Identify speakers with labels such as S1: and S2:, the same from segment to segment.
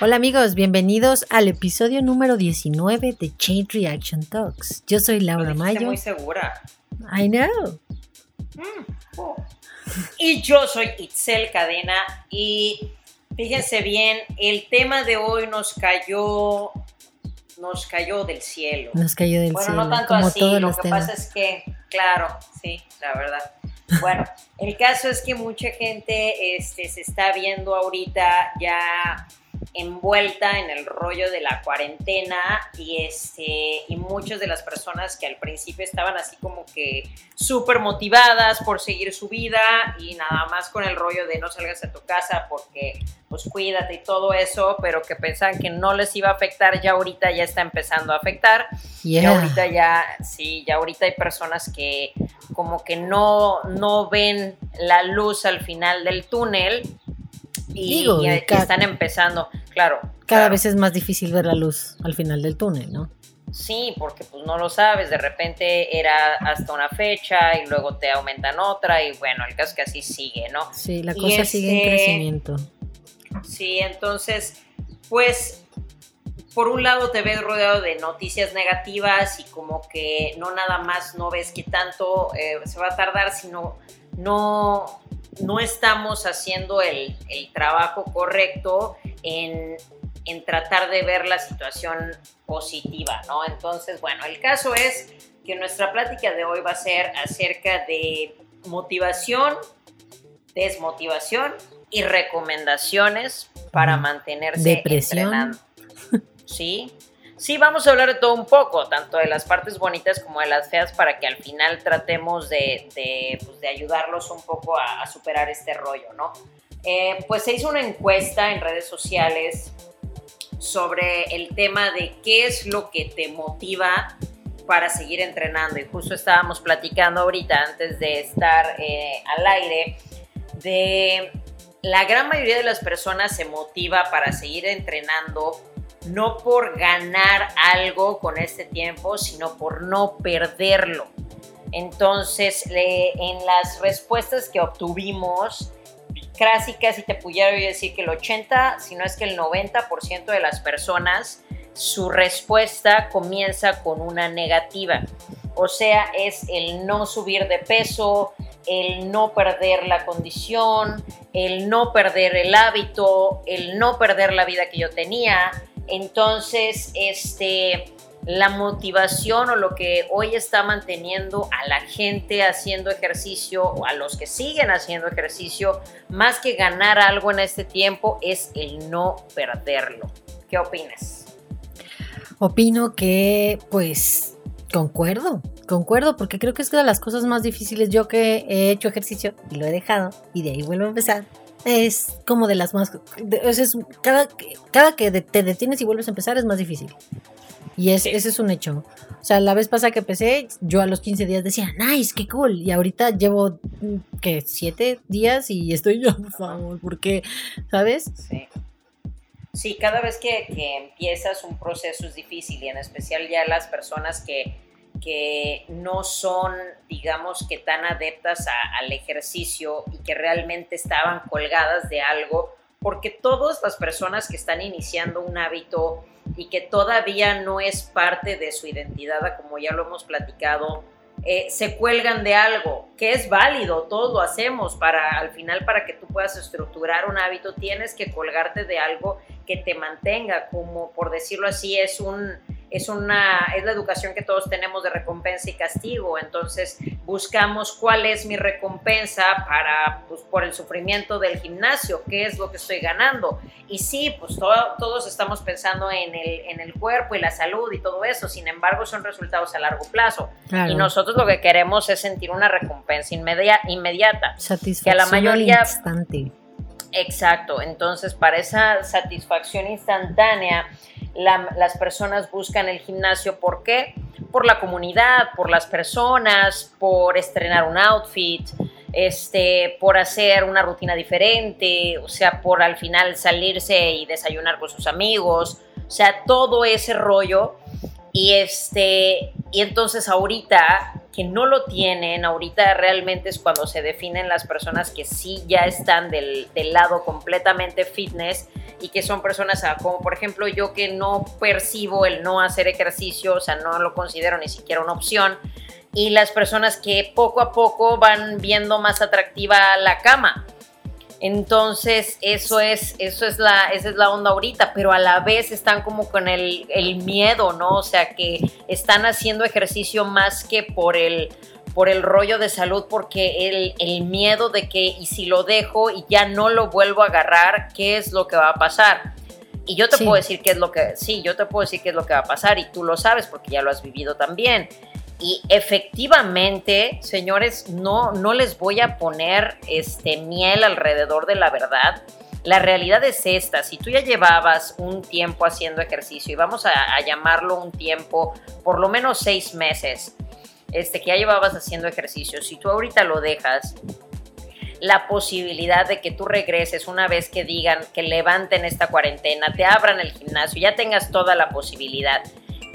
S1: Hola amigos, bienvenidos al episodio número 19 de Chain Reaction Talks. Yo soy Laura
S2: Estoy
S1: Mayo.
S2: muy segura.
S1: I know.
S2: Mm, oh. Y yo soy Itzel Cadena y fíjense bien, el tema de hoy nos cayó nos cayó del cielo.
S1: Nos cayó del
S2: bueno,
S1: cielo.
S2: no tanto
S1: como
S2: así,
S1: todos
S2: lo
S1: los
S2: que
S1: temas.
S2: pasa es que, claro, sí, la verdad. Bueno, el caso es que mucha gente este, se está viendo ahorita ya envuelta en el rollo de la cuarentena y este y muchas de las personas que al principio estaban así como que súper motivadas por seguir su vida y nada más con el rollo de no salgas a tu casa porque pues cuídate y todo eso, pero que pensaban que no les iba a afectar, ya ahorita ya está empezando a afectar.
S1: Yeah.
S2: Ya ahorita ya, sí, ya ahorita hay personas que como que no, no ven la luz al final del túnel y,
S1: Digo,
S2: y-
S1: y
S2: y
S1: ca-
S2: están empezando, claro.
S1: Cada
S2: claro.
S1: vez es más difícil ver la luz al final del túnel, ¿no?
S2: Sí, porque pues no lo sabes, de repente era hasta una fecha y luego te aumentan otra y bueno, el caso es que así sigue, ¿no?
S1: Sí, la cosa sigue en
S2: este-
S1: crecimiento.
S2: Sí, entonces, pues, por un lado te ves rodeado de noticias negativas y como que no nada más no ves que tanto eh, se va a tardar, sino no, no estamos haciendo el, el trabajo correcto en, en tratar de ver la situación positiva, ¿no? Entonces, bueno, el caso es que nuestra plática de hoy va a ser acerca de motivación, desmotivación y recomendaciones para mantenerse
S1: Depresión.
S2: entrenando. Sí. Sí, vamos a hablar de todo un poco, tanto de las partes bonitas como de las feas, para que al final tratemos de, de, pues, ayudarlos un poco a, a superar este rollo, ¿no? Eh, pues se hizo una encuesta en redes sociales sobre el tema de qué es lo que te motiva para seguir entrenando. Y justo estábamos platicando ahorita, antes de estar eh, al aire, de la gran mayoría de las personas se motiva para seguir entrenando no por ganar algo con este tiempo, sino por no perderlo. Entonces, en las respuestas que obtuvimos, casi casi te pudiera decir que el 80, si no es que el 90% de las personas, su respuesta comienza con una negativa. O sea, es el no subir de peso, el no perder la condición, el no perder el hábito, el no perder la vida que yo tenía. Entonces, este, la motivación o lo que hoy está manteniendo a la gente haciendo ejercicio o a los que siguen haciendo ejercicio, más que ganar algo en este tiempo, es el no perderlo. ¿Qué opinas?
S1: Opino que, pues, concuerdo, concuerdo, porque creo que es una de las cosas más difíciles. Yo que he hecho ejercicio y lo he dejado, y de ahí vuelvo a empezar, es como de las más. de- sea, es cada, cada que de- te detienes y vuelves a empezar es más difícil. Y es,
S2: Sí.
S1: ese es un hecho. O sea, la vez pasada que empecé, yo a los 15 días decía, nice, qué cool. Y ahorita llevo, mm, ¿qué? ¿Siete días? Y estoy yo, por favor, ¿por qué? ¿Sabes?
S2: Sí. Sí, cada vez que, que empiezas un proceso es difícil y en especial ya las personas que, que no son, digamos, que tan adeptas al ejercicio y que realmente estaban colgadas de algo, porque todas las personas que están iniciando un hábito y que todavía no es parte de su identidad, como ya lo hemos platicado, eh, se cuelgan de algo que es válido, todos lo hacemos para al final para que tú puedas estructurar un hábito tienes que colgarte de algo que te mantenga, como por decirlo así es un es una es la educación que todos tenemos de recompensa y castigo, entonces buscamos cuál es mi recompensa para pues por el sufrimiento del gimnasio, qué es lo que estoy ganando. Y sí, pues todo- todos estamos pensando en el en el cuerpo y la salud y todo eso, sin embargo son resultados a largo plazo.
S1: Claro.
S2: Y nosotros lo que queremos es sentir una recompensa inmedia- inmediata.
S1: Satisfacción
S2: que a la mayoría-
S1: al instante.
S2: Exacto. Entonces, para esa satisfacción instantánea, la- las personas buscan el gimnasio. ¿Por qué? Por la comunidad, por las personas, por estrenar un outfit, este, por hacer una rutina diferente, o sea, por al final salirse y desayunar con sus amigos, o sea, todo ese rollo. Y este, y entonces ahorita que no lo tienen, ahorita realmente es cuando se definen las personas que sí ya están del, del lado completamente fitness y que son personas ah, como por ejemplo yo que no percibo el no hacer ejercicio, o sea, no lo considero ni siquiera una opción, y las personas que poco a poco van viendo más atractiva la cama. Entonces, eso es, eso es la, esa es la onda ahorita, pero a la vez están como con el, el miedo, ¿no? O sea, que están haciendo ejercicio más que por el, por el rollo de salud, porque el, el, miedo de que, y si lo dejo y ya no lo vuelvo a agarrar, ¿qué es lo que va a pasar? Y yo te puedo decir qué es lo que, sí, yo te puedo decir qué es lo que va a pasar y tú lo sabes porque ya lo has vivido también. Y efectivamente, señores, no, no les voy a poner este miel alrededor de la verdad. La realidad es esta, si tú ya llevabas un tiempo haciendo ejercicio y vamos a, llamarlo un tiempo, por lo menos seis meses, este, que ya llevabas haciendo ejercicio, si tú ahorita lo dejas, la posibilidad de que tú regreses una vez que digan que levanten esta cuarentena, te abran el gimnasio, ya tengas toda la posibilidad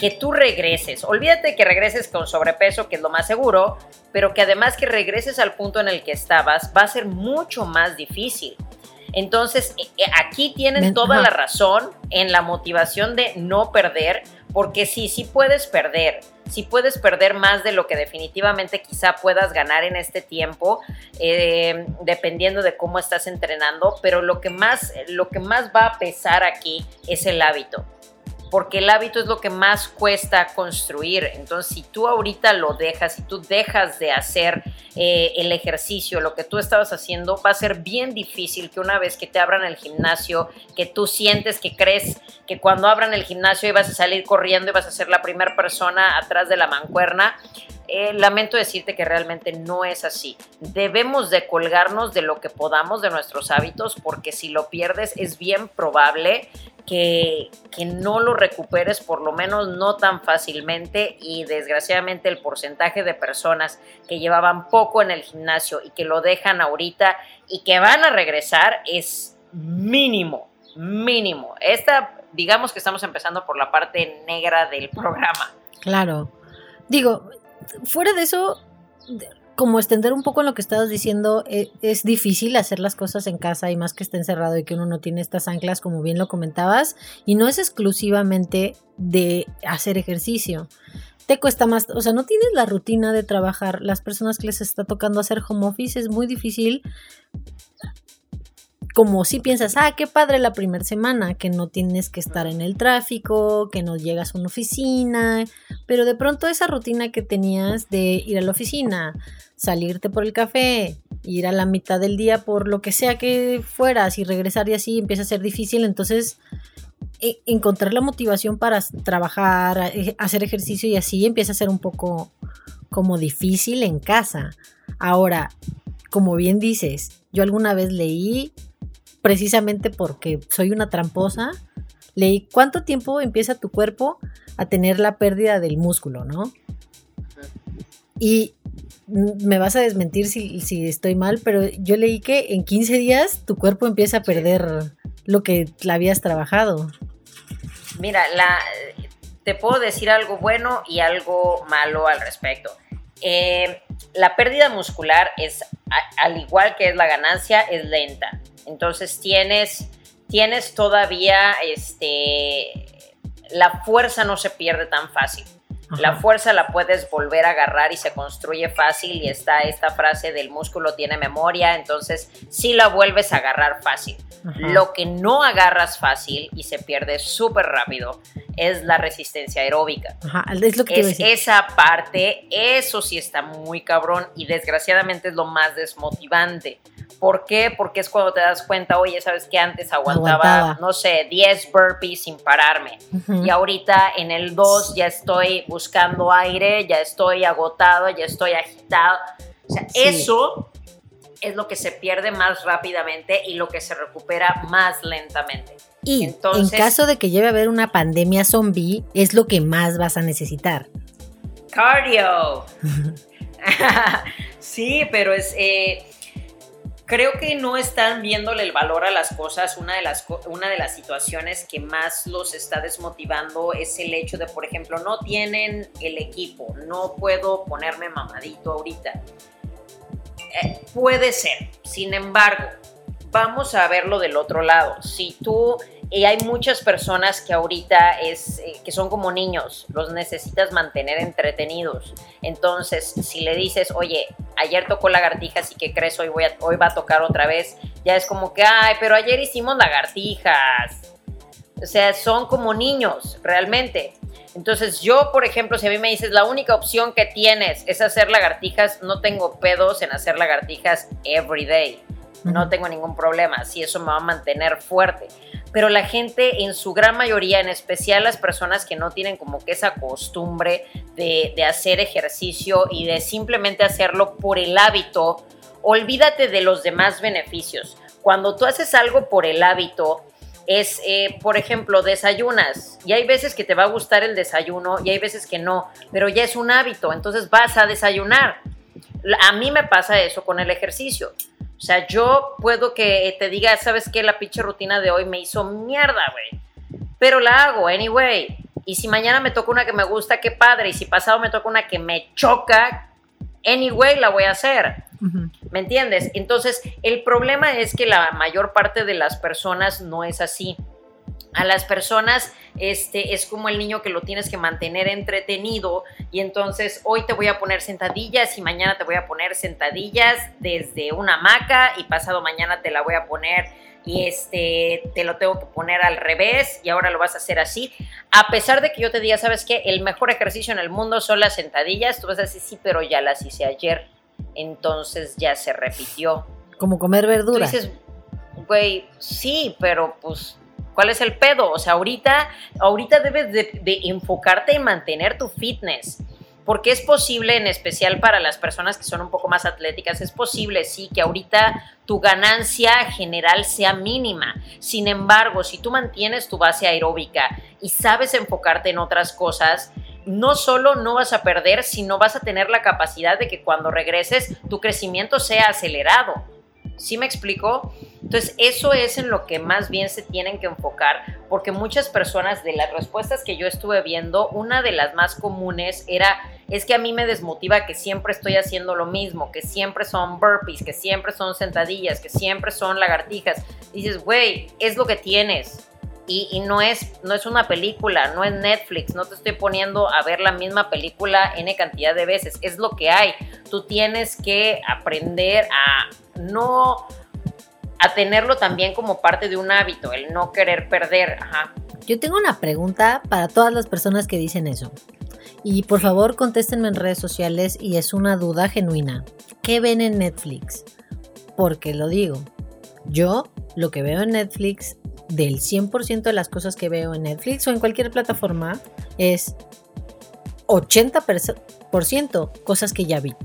S2: que tú regreses. Olvídate que regreses con sobrepeso, que es lo más seguro, pero que además que regreses al punto en el que estabas va a ser mucho más difícil. Entonces, eh, eh, aquí tienen toda la razón en la motivación de no perder, porque sí, sí puedes perder, sí puedes perder más de lo que definitivamente quizá puedas ganar en este tiempo, eh, dependiendo de cómo estás entrenando, pero lo que, más, lo que más va a pesar aquí es el hábito porque el hábito es lo que más cuesta construir. Entonces, si tú ahorita lo dejas, si tú dejas de hacer eh, el ejercicio, lo que tú estabas haciendo, va a ser bien difícil que una vez que te abran el gimnasio, que tú sientes que crees que cuando abran el gimnasio ibas a salir corriendo y vas a ser la primera persona atrás de la mancuerna. Eh, lamento decirte que realmente no es así. Debemos de colgarnos de lo que podamos de nuestros hábitos porque si lo pierdes es bien probable que, que, no lo recuperes, por lo menos no tan fácilmente y desgraciadamente el porcentaje de personas que llevaban poco en el gimnasio y que lo dejan ahorita y que van a regresar es mínimo, mínimo. Esta, digamos que estamos empezando por la parte negra del programa.
S1: Claro. Digo, fuera de eso, como extender un poco en lo que estabas diciendo, es, es, difícil hacer las cosas en casa y más que esté encerrado y que uno no tiene estas anclas, como bien lo comentabas, y no es exclusivamente de hacer ejercicio. Te cuesta más, o sea, no tienes la rutina de trabajar. Las personas que les está tocando hacer home office es muy difícil como si piensas, ah, qué padre la primera semana, que no tienes que estar en el tráfico, que no llegas a una oficina, pero de pronto esa rutina que tenías de ir a la oficina, salirte por el café, ir a la mitad del día por lo que sea que fueras y regresar y así empieza a ser difícil, entonces e encontrar la motivación para trabajar, hacer ejercicio y así empieza a ser un poco como difícil en casa. Ahora, como bien dices, yo alguna vez leí precisamente porque soy una tramposa, leí cuánto tiempo empieza tu cuerpo a tener la pérdida del músculo, ¿no? Y me vas a desmentir si, si, estoy mal, pero yo leí que en 15 días tu cuerpo empieza a perder lo que la habías trabajado.
S2: Mira, la, te puedo decir algo bueno y algo malo al respecto. Eh, la pérdida muscular es, al igual que es la ganancia, es lenta. Entonces tienes, tienes todavía, este, la fuerza no se pierde tan fácil. La fuerza la puedes volver a agarrar y se construye fácil y está esta frase del músculo tiene memoria, entonces sí la vuelves a agarrar fácil. Lo que no agarras fácil y se pierde súper rápido es la resistencia aeróbica.
S1: es lo que
S2: es esa parte, eso sí está muy cabrón y desgraciadamente es lo más desmotivante. ¿Por qué? Porque es cuando te das cuenta, oye, sabes que antes aguantaba, no sé, 10 burpees sin pararme. Y ahorita en el 2 ya estoy buscando aire, ya estoy agotado, ya estoy agitado. O sea, eso es lo que se pierde más rápidamente y lo que se recupera más lentamente.
S1: Y Entonces, en caso de que lleve a haber una pandemia zombie, es lo que más vas a necesitar.
S2: Cardio. sí, pero es... Eh, creo que no están viéndole el valor a las cosas. Una de las, una de las situaciones que más los está desmotivando es el hecho de, por ejemplo, no tienen el equipo, no puedo ponerme mamadito ahorita. Eh, puede ser, sin embargo, vamos a verlo del otro lado. Si tú y hay muchas personas que ahorita es eh, que son como niños, los necesitas mantener entretenidos. Entonces, si le dices, "Oye, ayer tocó lagartijas y que crees hoy voy a, hoy va a tocar otra vez", ya es como que, "Ay, pero ayer hicimos lagartijas." O sea, son como niños, realmente. Entonces, yo, por ejemplo, si a mí me dices, la única opción que tienes es hacer lagartijas, no tengo pedos en hacer lagartijas every day. No tengo ningún problema, si eso me va a mantener fuerte pero la gente en su gran mayoría, en especial las personas que no tienen como que esa costumbre de, hacer ejercicio y de simplemente hacerlo por el hábito, olvídate de los demás beneficios. Cuando tú haces algo por el hábito, es, eh, por ejemplo, desayunas y hay veces que te va a gustar el desayuno y hay veces que no, pero ya es un hábito, entonces vas a desayunar. A mí me pasa eso con el ejercicio. O sea, yo puedo que te diga, ¿sabes qué? La pinche rutina de hoy me hizo mierda, güey. Pero la hago, anyway. Y si mañana me toca una que me gusta, qué padre. Y si pasado me toca una que me choca, anyway, la voy a hacer. ¿Me entiendes? Entonces, el problema es que la mayor parte de las personas no es así a las personas este, es como el niño que lo tienes que mantener entretenido y entonces hoy te voy a poner sentadillas y mañana te voy a poner sentadillas desde una hamaca y pasado mañana te la voy a poner y este te lo tengo que poner al revés y ahora lo vas a hacer así. A pesar de que yo te diga, ¿sabes qué? El mejor ejercicio en el mundo son las sentadillas, tú vas a decir, sí, pero ya las hice ayer, entonces ya se repitió.
S1: Como comer verdura.
S2: Tú dices, güey, sí, pero pues ¿Cuál es el pedo? O sea, ahorita, ahorita debes de, enfocarte en mantener tu fitness. Porque es posible, en especial para las personas que son un poco más atléticas, es posible, sí, que ahorita tu ganancia general sea mínima. Sin embargo, si tú mantienes tu base aeróbica y sabes enfocarte en otras cosas, no solo no vas a perder, sino vas a tener la capacidad de que cuando regreses tu crecimiento sea acelerado. ¿Sí me explico? Entonces, eso es en lo que más bien se tienen que enfocar, porque muchas personas de las respuestas que yo estuve viendo, una de las más comunes era, es que a mí me desmotiva que siempre estoy haciendo lo mismo, que siempre son burpees, que siempre son sentadillas, que siempre son lagartijas. dices, güey, es lo que tienes. Y, no, es, no es una película, no es Netflix, no te estoy poniendo a ver la misma película N cantidad de veces, es lo que hay. Tú tienes que aprender a no a tenerlo también como parte de un hábito, el no querer perder. Ajá.
S1: Yo tengo una pregunta para todas las personas que dicen eso. Y por favor contéstenme en redes sociales y es una duda genuina. ¿Qué ven en Netflix? Porque lo digo, yo lo que veo en Netflix, del 100% de las cosas que veo en Netflix o en cualquier plataforma, es 80% cosas que ya vi.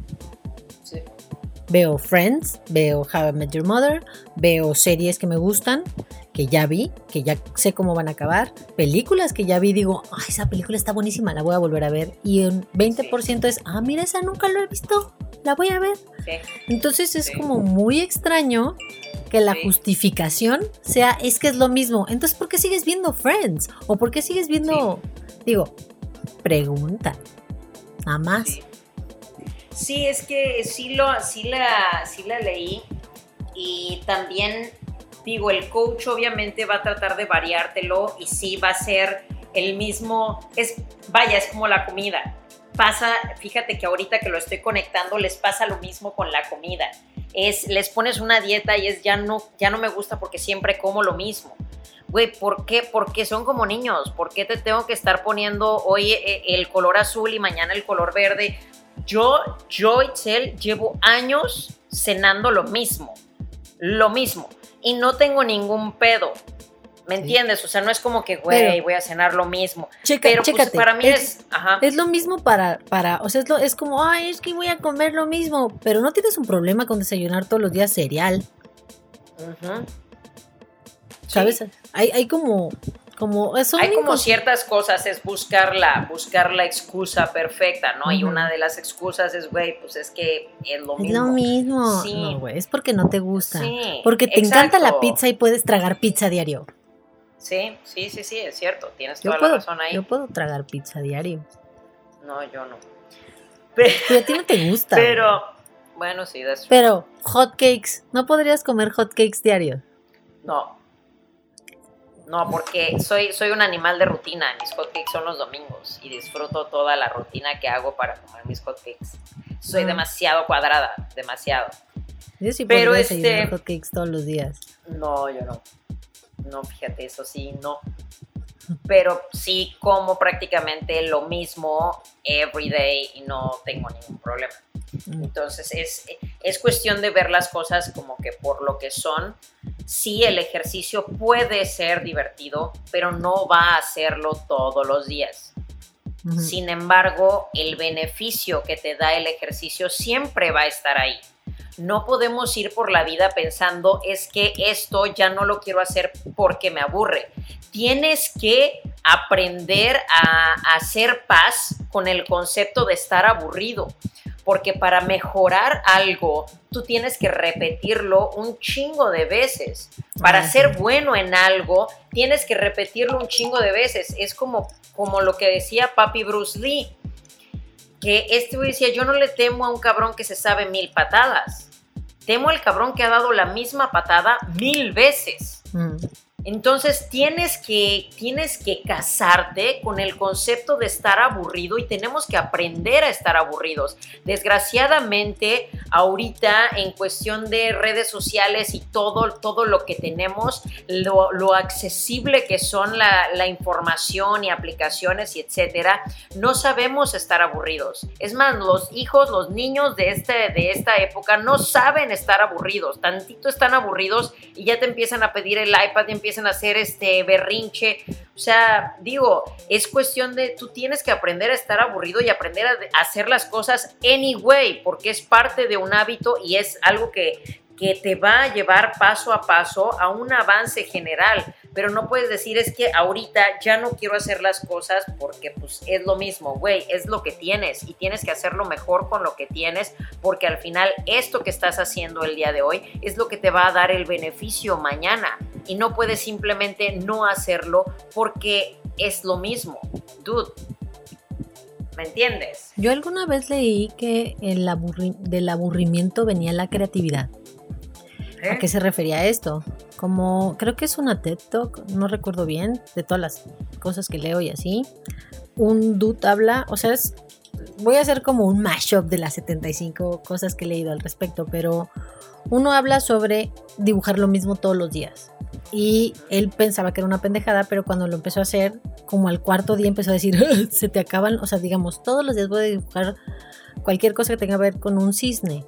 S1: Veo Friends, veo How I Met Your Mother, veo series que me gustan, que ya vi, que ya sé cómo van a acabar, películas que ya vi, digo, Ay, esa película está buenísima, la voy a volver a ver. Y un 20% es, ah, mira, esa nunca lo he visto, la voy a ver. Entonces es como muy extraño que la justificación sea, es que es lo mismo. Entonces, ¿por qué sigues viendo Friends? ¿O por qué sigues viendo, digo, pregunta, nada más.
S2: Sí, es que sí, lo, sí, la, sí la leí y también digo, el coach obviamente va a tratar de variártelo y sí va a ser el mismo, es, vaya, es como la comida. Pasa, fíjate que ahorita que lo estoy conectando, les pasa lo mismo con la comida. Es, les pones una dieta y es ya no, ya no me gusta porque siempre como lo mismo. Güey, ¿por qué? Porque son como niños. ¿Por qué te tengo que estar poniendo hoy eh, el color azul y mañana el color verde? Yo, yo, Itzel, llevo años cenando lo mismo, lo mismo, y no tengo ningún pedo. ¿Me entiendes? O sea, no es como que, güey, voy a cenar lo mismo. pero pues, para mí es,
S1: es, lo mismo para, para, o sea, es, es como, ay, es que voy a comer lo mismo, pero no tienes un problema con desayunar todos los días cereal. ¿Sabes? Hay, hay como, Como eso
S2: Hay como ciertas cosas, es buscar la, buscar la excusa perfecta, ¿no? Y una de las excusas es, güey, pues es que es lo mismo.
S1: Es lo mismo. Sí. No, güey, es porque no te gusta. Sí, porque te encanta la pizza y puedes tragar pizza diario.
S2: Sí, sí, sí, sí, es cierto. Tienes toda la razón ahí.
S1: Yo puedo tragar pizza diario.
S2: No, yo no.
S1: Pero, a ti no te gusta.
S2: Pero, bueno, sí,
S1: eso. Pero, hotcakes, ¿no podrías comer hotcakes diario?
S2: No. No, porque soy, soy un animal de rutina. Mis hotcakes son los domingos y disfruto toda la rutina que hago para comer mis hotcakes. Soy ah. demasiado cuadrada, demasiado.
S1: Yo sí Pero este hotcakes todos los días.
S2: No, yo no. No, fíjate, eso sí, no pero sí como prácticamente lo mismo every day y no tengo ningún problema. Mm. Entonces es, es cuestión de ver las cosas como que por lo que son. Sí, el ejercicio puede ser divertido, pero no va a hacerlo todos los días. Sin embargo, el beneficio que te da el ejercicio siempre va a estar ahí. No podemos ir por la vida pensando es que esto ya no lo quiero hacer porque me aburre tienes que aprender a, hacer paz con el concepto de estar aburrido, porque para mejorar algo, tú tienes que repetirlo un chingo de veces. Para ser bueno en algo, tienes que repetirlo un chingo de veces. Es como, como lo que decía papi Bruce Lee, que este decía, yo no le temo a un cabrón que se sabe mil patadas. Temo al cabrón que ha dado la misma patada mil veces. Mm. Entonces tienes que, tienes que casarte con el concepto de estar aburrido y tenemos que aprender a estar aburridos. Desgraciadamente, ahorita en cuestión de redes sociales y todo, todo lo que tenemos, lo, accesible que son la, la, información y aplicaciones y etcétera, no sabemos estar aburridos. Es más, los hijos, los niños de, este, de esta época no saben estar aburridos. Tantito están aburridos y ya te empiezan a pedir el iPad y empiezan a hacer este berrinche. O sea, digo, es cuestión de tú tienes que aprender a estar aburrido y aprender a hacer las cosas anyway, porque es parte de un hábito y es algo que, que te va a llevar paso a paso a un avance general pero no puedes decir es que ahorita ya no quiero hacer las cosas porque pues es lo mismo, güey, es lo que tienes y tienes que hacerlo mejor con lo que tienes porque al final esto que estás haciendo el día de hoy es lo que te va a dar el beneficio mañana y no puedes simplemente no hacerlo porque es lo mismo, dude. ¿Me entiendes?
S1: Yo alguna vez leí que el del aburrimiento venía la creatividad. ¿A qué se refería esto? Como creo que es una TED Talk, no recuerdo bien, de todas las cosas que leo y así. Un dude habla, o sea, es, voy a hacer como un mashup de las 75 cosas que he leído al respecto, pero uno habla sobre dibujar lo mismo todos los días. Y él pensaba que era una pendejada, pero cuando lo empezó a hacer, como al cuarto día empezó a decir, se te acaban, o sea, digamos, todos los días voy a dibujar cualquier cosa que tenga que ver con un cisne.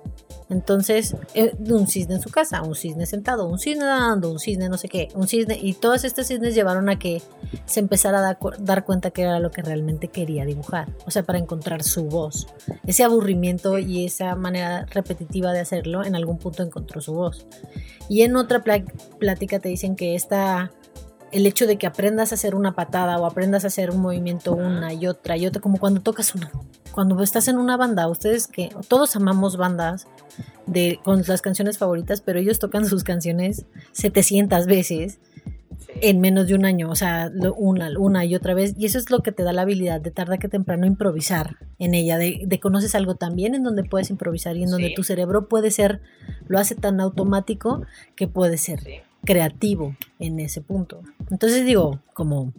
S1: Entonces, eh, un cisne en su casa, un cisne sentado, un cisne dando, un cisne no sé qué, un cisne, y todos estos cisnes llevaron a que se empezara a dar, cuenta que era lo que realmente quería dibujar, o sea, para encontrar su voz. Ese aburrimiento y esa manera repetitiva de hacerlo, en algún punto encontró su voz. Y en otra plática te dicen que esta el hecho de que aprendas a hacer una patada o aprendas a hacer un movimiento una y otra y otra, como cuando tocas una, cuando estás en una banda, ustedes que todos amamos bandas de, con las canciones favoritas, pero ellos tocan sus canciones 700 veces en menos de un año, o sea, una, una y otra vez, y eso es lo que te da la habilidad de tarde que temprano improvisar en ella, de, conoces algo también en donde puedes improvisar y en donde tu cerebro puede ser, lo hace tan automático que puede ser creativo en ese punto. Entonces digo, como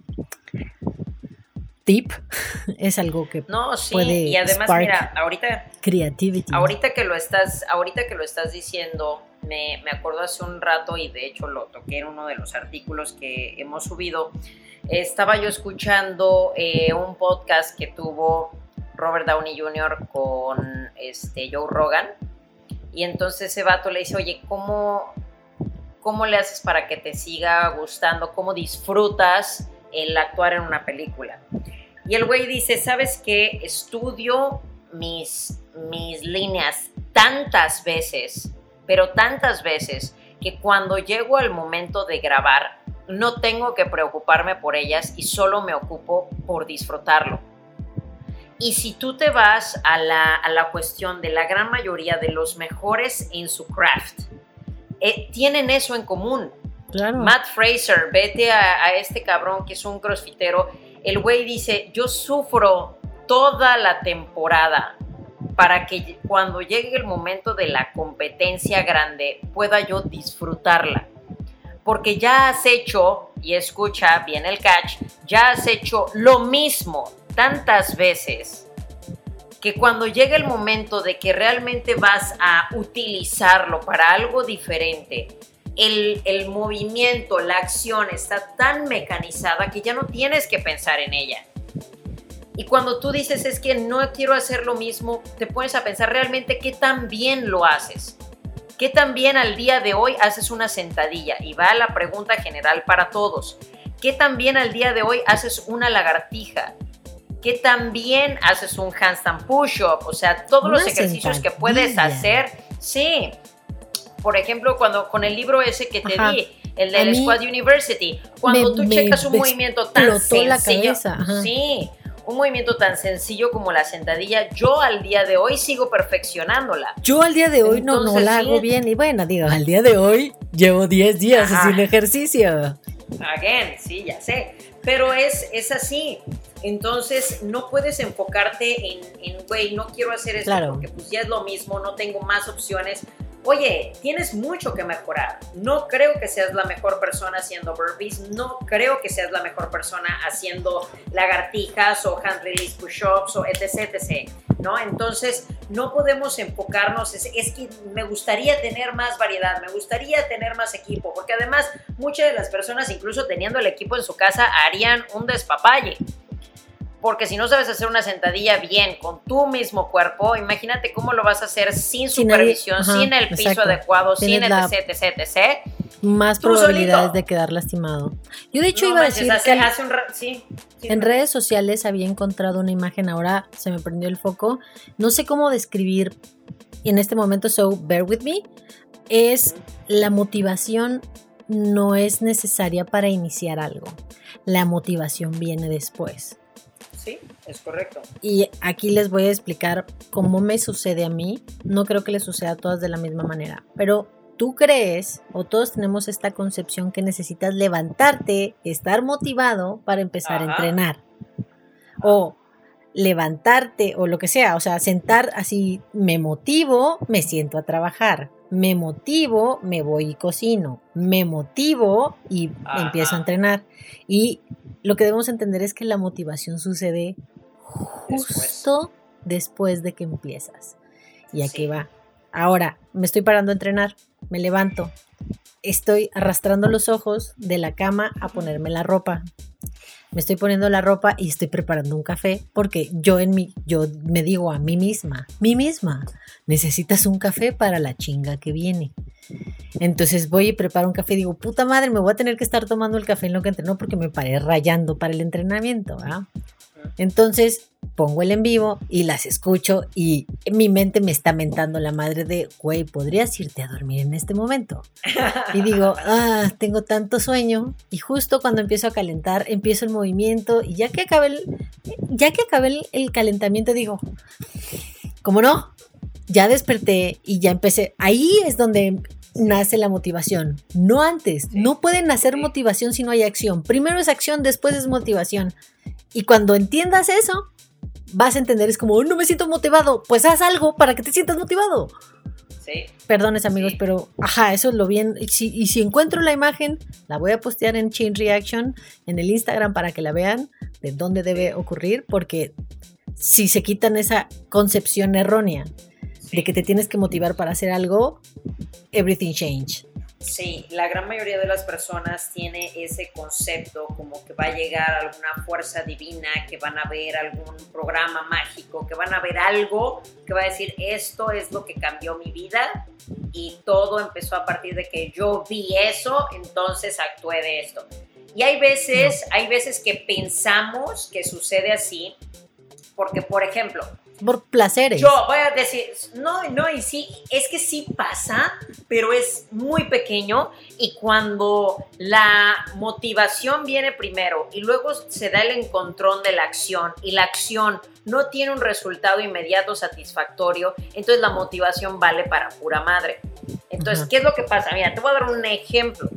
S1: tip, es algo que
S2: no, sí, y además mira, ahorita
S1: creativity.
S2: Ahorita que lo estás, ahorita que lo estás diciendo, me, me acuerdo hace un rato y de hecho lo toqué en uno de los artículos que hemos subido. Estaba yo escuchando eh, un podcast que tuvo Robert Downey Jr. con este Joe Rogan. Y entonces ese vato le dice, oye, ¿cómo, ¿cómo le haces para que te siga gustando? ¿Cómo disfrutas el actuar en una película? Y el güey dice, ¿sabes qué? Estudio mis, mis líneas tantas veces, pero tantas veces, que cuando llego al momento de grabar, no tengo que preocuparme por ellas y solo me ocupo por disfrutarlo. Y si tú te vas a la, cuestión de la gran mayoría de los mejores en su craft, eh, tienen eso en común. Matt Fraser, vete a, a, este cabrón que es un crossfitero. El güey dice, yo sufro toda la temporada para que cuando llegue el momento de la competencia grande pueda yo disfrutarla. Porque ya has hecho, y escucha bien el catch, ya has hecho lo mismo tantas veces que cuando llega el momento de que realmente vas a utilizarlo para algo diferente, el, el, movimiento, la acción está tan mecanizada que ya no tienes que pensar en ella. Y cuando tú dices es que no quiero hacer lo mismo, te pones a pensar realmente qué tan bien lo haces. ¿Qué tan bien al día de hoy haces una sentadilla? Y va la pregunta general para todos. ¿Qué tan bien al día de hoy haces una lagartija? ¿Qué tan bien haces un handstand push-up? O sea, todos los ejercicios que puedes hacer. Sí. Por ejemplo, cuando con el libro ese que te di, el del Squad University, cuando tú checas un movimiento tan sencillo, sí, un movimiento tan sencillo como la sentadilla, yo al día de hoy sigo perfeccionándola.
S1: Yo al día de hoy no, no la hago bien. Y bueno, digo, al día de hoy llevo 10 días sin ejercicio.
S2: Again, sí, ya sé. Pero es, es así. Entonces, no puedes enfocarte en, güey, no quiero hacer esto porque pues ya es lo mismo, no tengo más opciones oye, tienes mucho que mejorar. No creo que seas la mejor persona haciendo burpees, no creo que seas la mejor persona haciendo lagartijas o hand release push-ups o etc, etc. ¿No? Entonces, no podemos enfocarnos, es, es que me gustaría tener más variedad, me gustaría tener más equipo, porque además muchas de las personas, incluso teniendo el equipo en su casa, harían un despapalle. Porque si no sabes hacer una sentadilla bien con tu mismo cuerpo, imagínate cómo lo vas a hacer sin, supervisión, sin el piso adecuado, sin el etc, etc, etc.
S1: Más probabilidades de quedar lastimado. Yo de hecho iba a decir que en redes sociales había encontrado una imagen, ahora se me prendió el foco. No sé cómo describir en este momento, so bear with me. Es la motivación no es necesaria para iniciar algo. La motivación viene después.
S2: Sí, es correcto.
S1: Y aquí les voy a explicar cómo me sucede a mí. No creo que les suceda a todas de la misma manera, pero tú crees o todos tenemos esta concepción que necesitas levantarte, estar motivado para empezar a entrenar. O levantarte o lo que sea, o sea, sentar así, me motivo, me siento a trabajar. Me motivo, me voy y cocino. Me motivo y empiezo a entrenar. Y lo que debemos entender es que la motivación sucede justo después, de que empiezas. Y aquí va. Ahora, me estoy parando a entrenar, me levanto, estoy arrastrando los ojos de la cama a ponerme la ropa. Me estoy poniendo la ropa y estoy preparando un café porque yo en mi yo me digo a mí misma, mí misma, necesitas un café para la chinga que viene. Entonces voy y preparo un café y digo, puta madre, me voy a tener que estar tomando el café en lo que entreno porque me paré rayando para el entrenamiento. Entonces pongo el en vivo y las escucho y mi mente me está mentando la madre de, güey, ¿podrías irte a dormir en este momento? Y digo, ah, tengo tanto sueño y justo cuando empiezo a calentar, empiezo el movimiento y ya que acabé el, ya que acabé el, el calentamiento digo, ¿cómo no? Ya desperté y ya empecé. Ahí es donde nace la motivación, no antes. No puede nacer motivación si no hay acción. Primero es acción, después es motivación. Y cuando entiendas eso, vas a entender, es como, no me siento motivado, pues haz algo para que te sientas motivado. Sí. Perdones amigos, pero ajá, eso es lo bien. Y si, y si encuentro la imagen, la voy a postear en Chain Reaction, en el Instagram para que la vean de dónde debe ocurrir, porque si se quitan esa concepción errónea de que te tienes que motivar para hacer algo, everything change.
S2: Sí, la gran mayoría de las personas tiene ese concepto como que va a llegar alguna fuerza divina, que van a ver algún programa mágico, que van a ver algo que va a decir esto es lo que cambió mi vida y todo empezó a partir de que yo vi eso, entonces actué de esto. Y hay veces, hay veces que pensamos que sucede así, porque por ejemplo,
S1: por placeres.
S2: Yo voy a decir, no, no, y sí, es que sí pasa, pero es muy pequeño y cuando la motivación viene primero y luego se da el encontrón de la acción y la acción no tiene un resultado inmediato satisfactorio, entonces la motivación vale para pura madre. Entonces, ¿qué es lo que pasa? Mira, te voy a dar un ejemplo.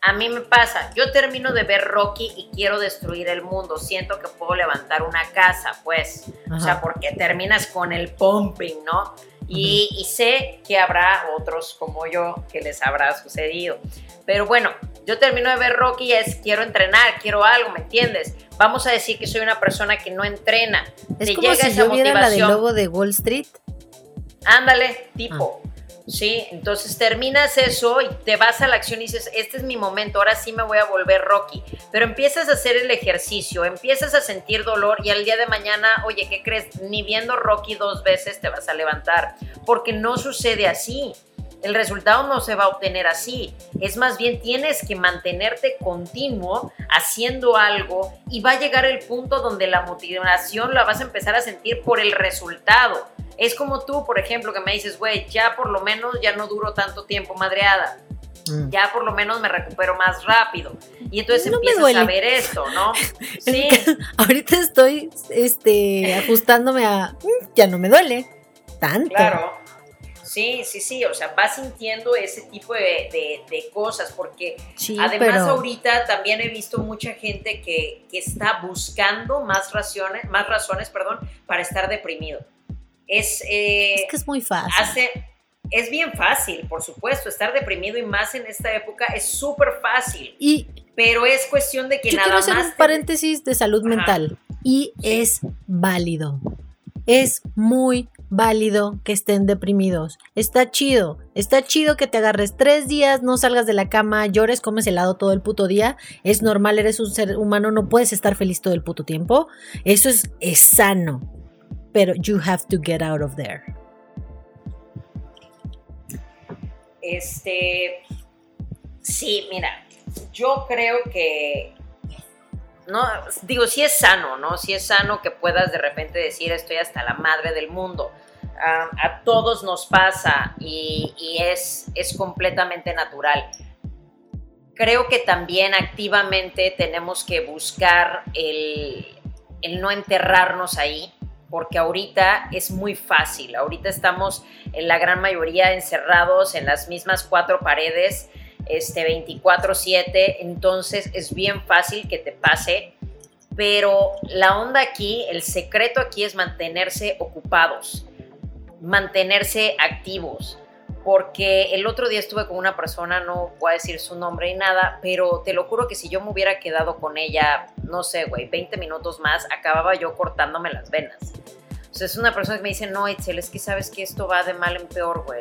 S2: A mí me pasa, yo termino de ver Rocky y quiero destruir el mundo, siento que puedo levantar una casa, pues, o sea, porque terminas con el pumping, ¿no? Y, y, sé que habrá otros como yo que les habrá sucedido. Pero bueno, yo termino de ver Rocky y es quiero entrenar, quiero algo, ¿me entiendes? Vamos a decir que soy una persona que no entrena.
S1: Es como si yo viera la del lobo de Wall Street.
S2: Ándale, tipo. Ah. ¿Sí? Entonces terminas eso y te vas a la acción y dices, este es mi momento, ahora sí me voy a volver Rocky. Pero empiezas a hacer el ejercicio, empiezas a sentir dolor y al día de mañana, oye, ¿qué crees? Ni viendo Rocky dos veces te vas a levantar, porque no sucede así. El resultado no se va a obtener así. Es más bien tienes que mantenerte continuo haciendo algo y va a llegar el punto donde la motivación la vas a empezar a sentir por el resultado es como tú, por ejemplo, que me dices, güey, ya por lo menos ya no duro tanto tiempo madreada. Mm. Ya por lo menos me recupero más rápido. Y entonces empiezas a ver esto, ¿no?
S1: Sí. Ahorita estoy este, ajustándome a. Mm, ya no me duele tanto.
S2: Claro. Sí, sí, sí, o sea, vas sintiendo ese tipo de, cosas, porque además ahorita también he visto mucha gente que, que, está buscando más razones, más razones perdón, para estar deprimido. Es,
S1: eh, es que es muy fácil.
S2: Hace, es bien fácil, por supuesto, estar deprimido y más en esta época es súper fácil. Y pero es cuestión de que nada quiero
S1: hacer un paréntesis de salud mental y es válido. Es muy válido que estén deprimidos. Está chido. Está chido que te agarres tres días, no salgas de la cama, llores, comes helado todo el puto día. Es normal, eres un ser humano, no puedes estar feliz todo el puto tiempo. Eso es, es sano pero you have to get out of there.
S2: Este, sí, mira, yo creo que, no, digo, sí es sano, ¿no? Sí es sano que puedas de repente decir estoy hasta la madre del mundo. a todos nos pasa y, es, es completamente natural. Creo que también activamente tenemos que buscar el, el no enterrarnos ahí, porque ahorita es muy fácil, ahorita estamos en la gran mayoría encerrados en las mismas cuatro paredes, este 24/7, entonces es bien fácil que te pase, pero la onda aquí, el secreto aquí es mantenerse ocupados, mantenerse activos porque el otro día estuve con una persona, no voy a decir su nombre y nada, pero te lo juro que si yo me hubiera quedado con ella, no sé, güey, 20 minutos más, acababa yo cortándome las venas. O es una persona que me dice, no, Itzel, es que sabes que esto va de mal en peor, güey.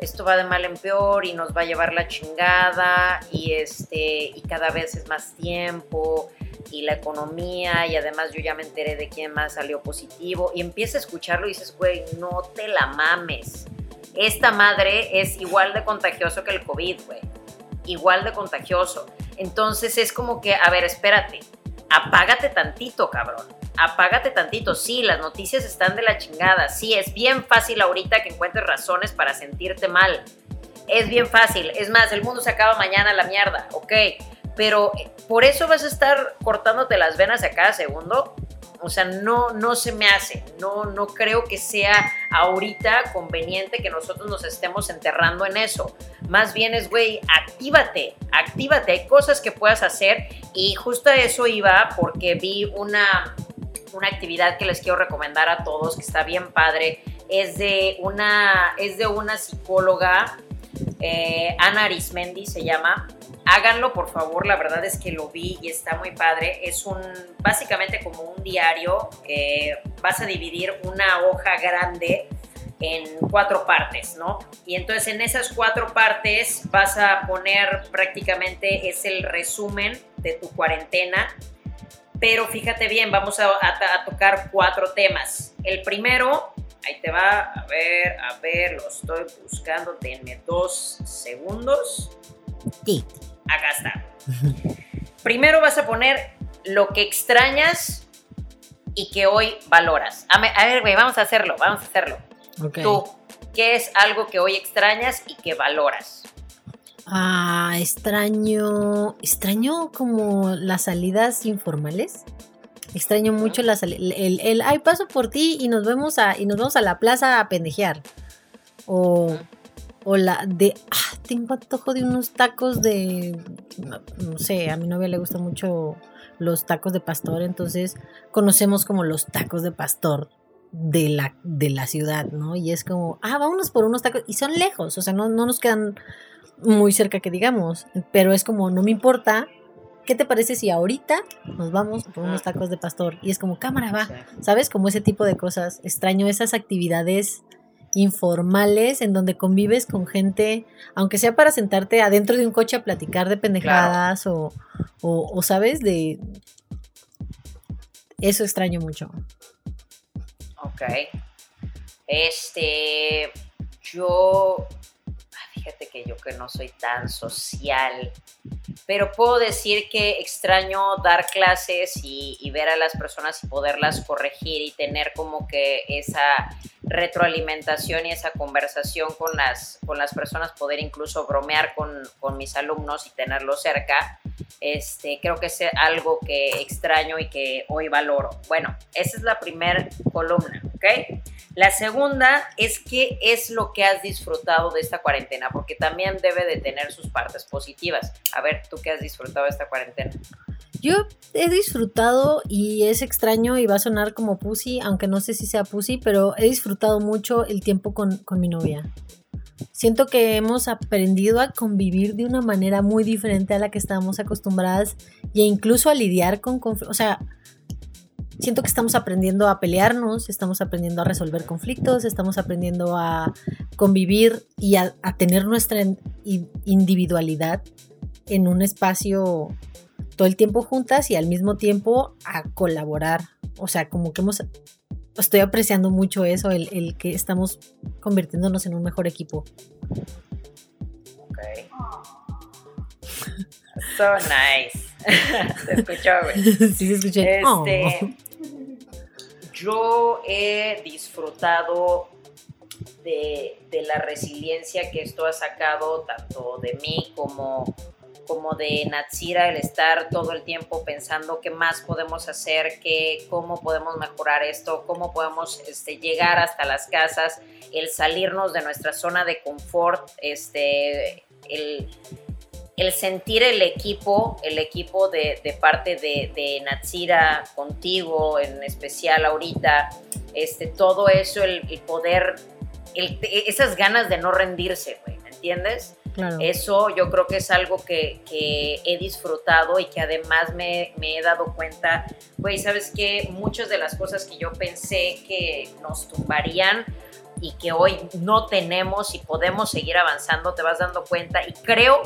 S2: Esto va de mal en peor y nos va a llevar la chingada y este y cada vez es más tiempo y la economía y además yo ya me enteré de quién más salió positivo y empieza a escucharlo y dices, güey, no te la mames esta madre es igual de contagioso que el COVID, güey. Igual de contagioso. Entonces es como que, a ver, espérate, apágate tantito, cabrón. Apágate tantito. Sí, las noticias están de la chingada. Sí, es bien fácil ahorita que encuentres razones para sentirte mal. Es bien fácil. Es más, el mundo se acaba mañana la mierda, ok. Pero eh, por eso vas a estar cortándote las venas a cada segundo. O sea, no, no se me hace, no, no creo que sea ahorita conveniente que nosotros nos estemos enterrando en eso. Más bien es, güey, actívate, actívate, hay cosas que puedas hacer y justo a eso iba porque vi una, una actividad que les quiero recomendar a todos, que está bien padre, es de una, es de una psicóloga, eh, Ana Arismendi se llama, háganlo por favor, la verdad es que lo vi y está muy padre. Es un, básicamente como un diario, vas a dividir una hoja grande en cuatro partes, ¿no? Y entonces en esas cuatro partes vas a poner prácticamente es el resumen de tu cuarentena, pero fíjate bien, vamos a, tocar cuatro temas. El primero, ahí te va, a ver, a ver, lo estoy buscando, denme dos segundos. Sí. Acá está. Primero vas a poner lo que extrañas y que hoy valoras. A, ver, güey, vamos a hacerlo, vamos a hacerlo. Tú, ¿qué es algo que hoy extrañas y que valoras?
S1: Ah, extraño, extraño como las salidas informales. Extraño mucho las el, el, el, ay, paso por ti y nos vemos a, y nos vamos a la plaza a pendejear. O, o la de, ah, tengo antojo de unos tacos de, no sé, a mi novia le gusta mucho los tacos de pastor, entonces conocemos como los tacos de pastor de la, de la ciudad, ¿no? Y es como, ah, vámonos por unos tacos, y son lejos, o sea, no, no nos quedan muy cerca que digamos, pero es como, no me importa, ¿qué te parece si ahorita nos vamos por unos tacos de pastor? Y es como, cámara, va, ¿sabes? Como ese tipo de cosas, extraño esas actividades informales en donde convives con gente, aunque sea para sentarte adentro de un coche a platicar de pendejadas o, o, sabes, de... Eso extraño mucho.
S2: Ok. Este, yo, fíjate que yo que no soy tan social, pero puedo decir que extraño dar clases y, y, ver a las personas y poderlas corregir y tener como que esa retroalimentación y esa conversación con las, con las personas, poder incluso bromear con, con mis alumnos y tenerlos cerca, este, creo que es algo que extraño y que hoy valoro. Bueno, esa es la primera columna, ¿ok? La segunda es qué es lo que has disfrutado de esta cuarentena, porque también debe de tener sus partes positivas. A ver, ¿tú qué has disfrutado de esta cuarentena?
S1: Yo he disfrutado y es extraño y va a sonar como pussy, aunque no sé si sea pussy, pero he disfrutado mucho el tiempo con, mi novia. Siento que hemos aprendido a convivir de una manera muy diferente a la que estábamos acostumbradas e incluso a lidiar con... O sea, siento que estamos aprendiendo a pelearnos, estamos aprendiendo a resolver conflictos, estamos aprendiendo a convivir y a tener nuestra individualidad en un espacio todo el tiempo juntas y al mismo tiempo a colaborar. O sea, como que hemos, estoy apreciando mucho eso, el, que estamos convirtiéndonos en un mejor equipo.
S2: Ok. So nice. se escuchó, güey.
S1: Sí, se escuchó.
S2: Este, Yo he disfrutado de, la resiliencia que esto ha sacado tanto de mí como como de Natsira, el estar todo el tiempo pensando qué más podemos hacer, qué, cómo podemos mejorar esto, cómo podemos este, llegar hasta las casas, el salirnos de nuestra zona de confort, este, el, sentir el equipo, el equipo de, parte de, de, Natsira contigo, en especial ahorita, este, todo eso, el, poder, esas ganas de no rendirse, ¿me entiendes? Eso yo creo que es algo que, he disfrutado y que además me, he dado cuenta, güey, ¿sabes qué? Muchas de las cosas que yo pensé que nos tumbarían y que hoy no tenemos y podemos seguir avanzando, te vas dando cuenta y creo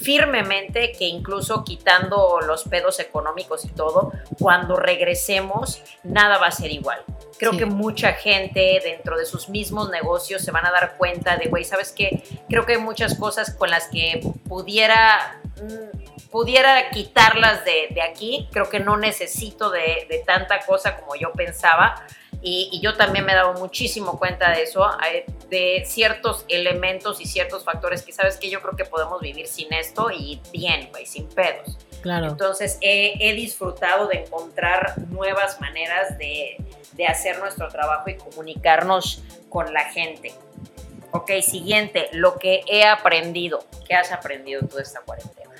S2: firmemente que incluso quitando los pedos económicos y todo, cuando regresemos, nada va a ser igual. Creo que mucha gente dentro de sus mismos negocios se van a dar cuenta de, güey, ¿sabes qué? Creo que hay muchas cosas con las que pudiera, mm, pudiera quitarlas de, de, aquí. Creo que no necesito de, de tanta cosa como yo pensaba y, yo también me he dado muchísimo cuenta de eso, de ciertos elementos y ciertos factores que sabes que yo creo que podemos vivir sin esto y bien, güey, sin pedos.
S1: Claro.
S2: Entonces he, disfrutado de encontrar nuevas maneras de, de hacer nuestro trabajo y comunicarnos con la gente. Ok, siguiente, lo que he aprendido. ¿Qué has aprendido tú de esta cuarentena?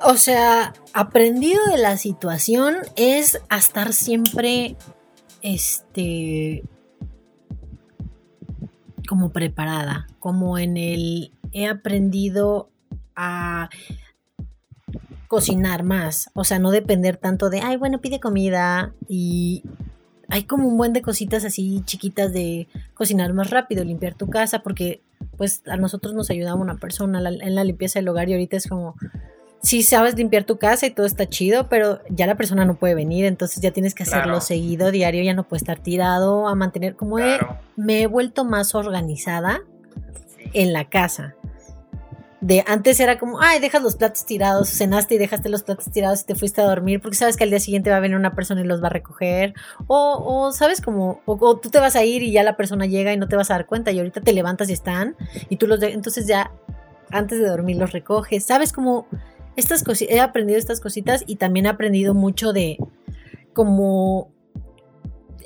S1: O sea, aprendido de la situación es a estar siempre este, como preparada, como en el, he aprendido a cocinar más, o sea, no depender tanto de, ay, bueno, pide comida y hay como un buen de cositas así chiquitas de cocinar más rápido, limpiar tu casa, porque pues a nosotros nos ayudaba una persona en la limpieza del hogar y ahorita es como, sí sabes limpiar tu casa y todo está chido, pero ya la persona no puede venir, entonces ya tienes que hacerlo seguido, diario, ya no puede estar tirado, a mantener como me he vuelto más organizada en la casa. de antes era como, ay, dejas los platos tirados, cenaste y dejaste los platos tirados y te fuiste a dormir porque sabes que al día siguiente va a venir una persona y los va a recoger. O, o sabes como, o, tú te vas a ir y ya la persona llega y no te vas a dar cuenta y ahorita te levantas y están y tú los, de, entonces ya antes de dormir los recoges. Sabes como, estas he aprendido estas cositas y también he aprendido mucho de como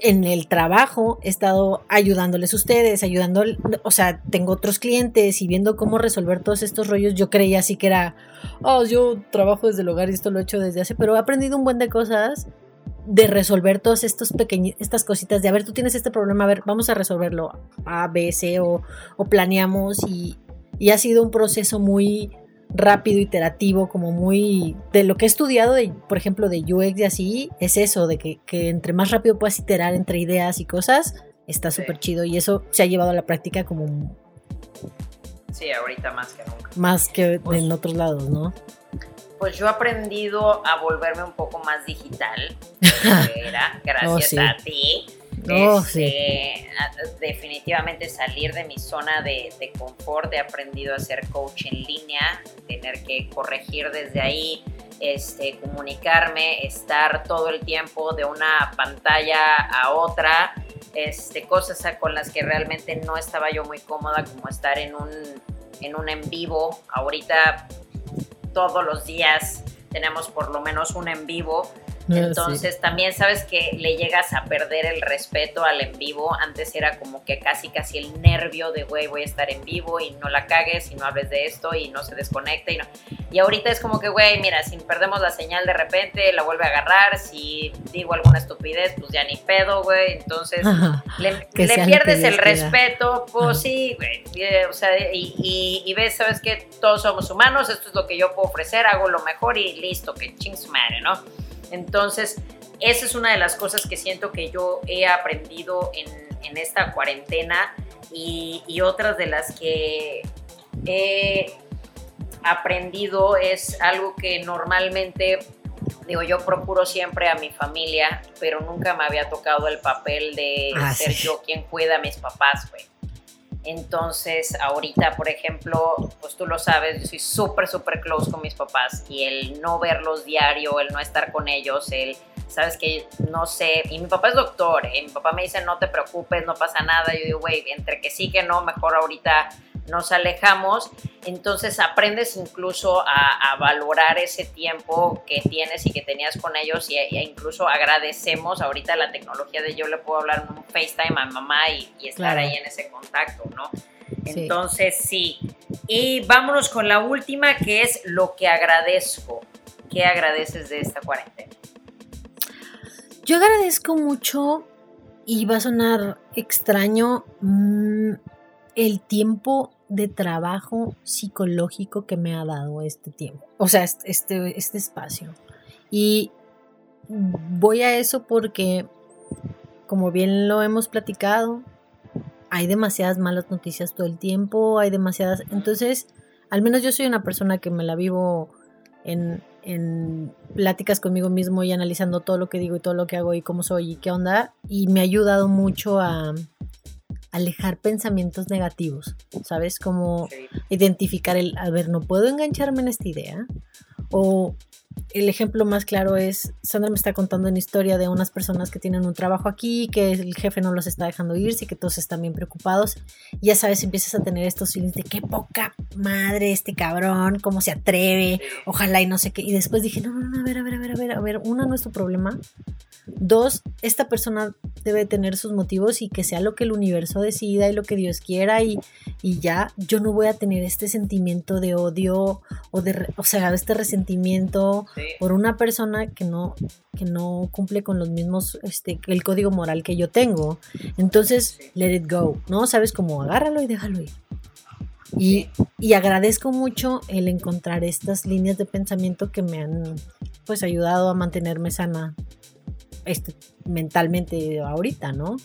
S1: en el trabajo he estado ayudándoles a ustedes, ayudando, o sea, tengo otros clientes y viendo cómo resolver todos estos rollos, yo creía así que era, oh, yo trabajo desde el hogar y esto lo he hecho desde hace, pero he aprendido un buen de cosas de resolver todas estos estas cositas de, a ver, tú tienes este problema, a ver, vamos a resolverlo A, B, C, o, o planeamos y, y ha sido un proceso muy rápido, iterativo, como muy... De lo que he estudiado, de, por ejemplo, de UX y así, es eso, de que, entre más rápido puedas iterar entre ideas y cosas, está súper chido y eso se ha llevado a la práctica como...
S2: Sí, ahorita más que nunca.
S1: Más que pues en otros lados, ¿no?
S2: Pues yo he aprendido a volverme un poco más digital, era, gracias oh, a ti. Oh, este, definitivamente salir de mi zona de, confort, he aprendido a hacer coach en línea, tener que corregir desde ahí, este, comunicarme, estar todo el tiempo de una pantalla a otra, este, cosas con las que realmente no estaba yo muy cómoda, como estar en un, en un en vivo. Ahorita todos los días tenemos por lo menos un en vivo Ah, Entonces también sabes que le llegas a perder el respeto al en vivo. Antes era como que casi casi el nervio de, güey, voy a estar en vivo y no la cagues y no hables de esto y no se desconecte. Y, no. y ahorita es como que, güey, mira, si perdemos la señal de repente, la vuelve a agarrar. Si digo alguna estupidez, pues ya ni pedo, güey. Entonces le, pierdes el respeto. Pues sí, güey. O sea, y, y, ves, sabes que todos somos humanos, esto es lo que yo puedo ofrecer, hago lo mejor y listo, que ching madre, ¿no? Entonces, esa es una de las cosas que siento que yo he aprendido en, esta cuarentena y, otras de las que he aprendido es algo que normalmente, digo, yo procuro siempre a mi familia, pero nunca me había tocado el papel de ah, ser yo quien cuida a mis papás, güey. Entonces, ahorita, por ejemplo, pues tú lo sabes, yo soy súper, súper close con mis papás y el no verlos diario, el no estar con ellos, el, sabes que no sé, y mi papá es doctor, ¿eh? mi papá me dice no te preocupes, no pasa nada, yo digo, güey, entre que sí que no, mejor ahorita nos alejamos, entonces aprendes incluso a, valorar ese tiempo que tienes y que tenías con ellos y, e incluso agradecemos ahorita la tecnología de yo le puedo hablar en un FaceTime a mamá y, estar ahí en ese contacto, ¿no? Entonces sí. Y vámonos con la última que es lo que agradezco. ¿Qué agradeces de esta cuarentena?
S1: Yo agradezco mucho y va a sonar extraño. El tiempo de trabajo psicológico que me ha dado este tiempo, o sea, este, este espacio. Y voy a eso porque, como bien lo hemos platicado, hay demasiadas malas noticias todo el tiempo, hay demasiadas... Entonces, al menos yo soy una persona que me la vivo en, en pláticas conmigo mismo y analizando todo lo que digo y todo lo que hago y cómo soy y qué onda. Y me ha ayudado mucho a, alejar pensamientos negativos, ¿sabes? Como identificar el, a ver, no puedo engancharme en esta idea. O el ejemplo más claro es, Sandra me está contando una historia de unas personas que tienen un trabajo aquí, que el jefe no los está dejando irse, que todos están bien preocupados. Ya sabes, empiezas a tener estos feelings de qué poca madre este cabrón, cómo se atreve, ojalá y no sé qué. Y después dije, no, no, no, a ver, a ver, a ver, a ver, a ver, una no es tu problema. Dos, esta persona debe tener sus motivos y que sea lo que el universo decida y lo que Dios quiera y, y ya yo no voy a tener este sentimiento de odio o de, o sea, este resentimiento por una persona que no, que no cumple con los mismos, este, el código moral que yo tengo. Entonces, let it go, ¿no? Sabes cómo agárralo y déjalo ir. Y, y, agradezco mucho el encontrar estas líneas de pensamiento que me han pues ayudado a mantenerme sana este, mentalmente ahorita, ¿no?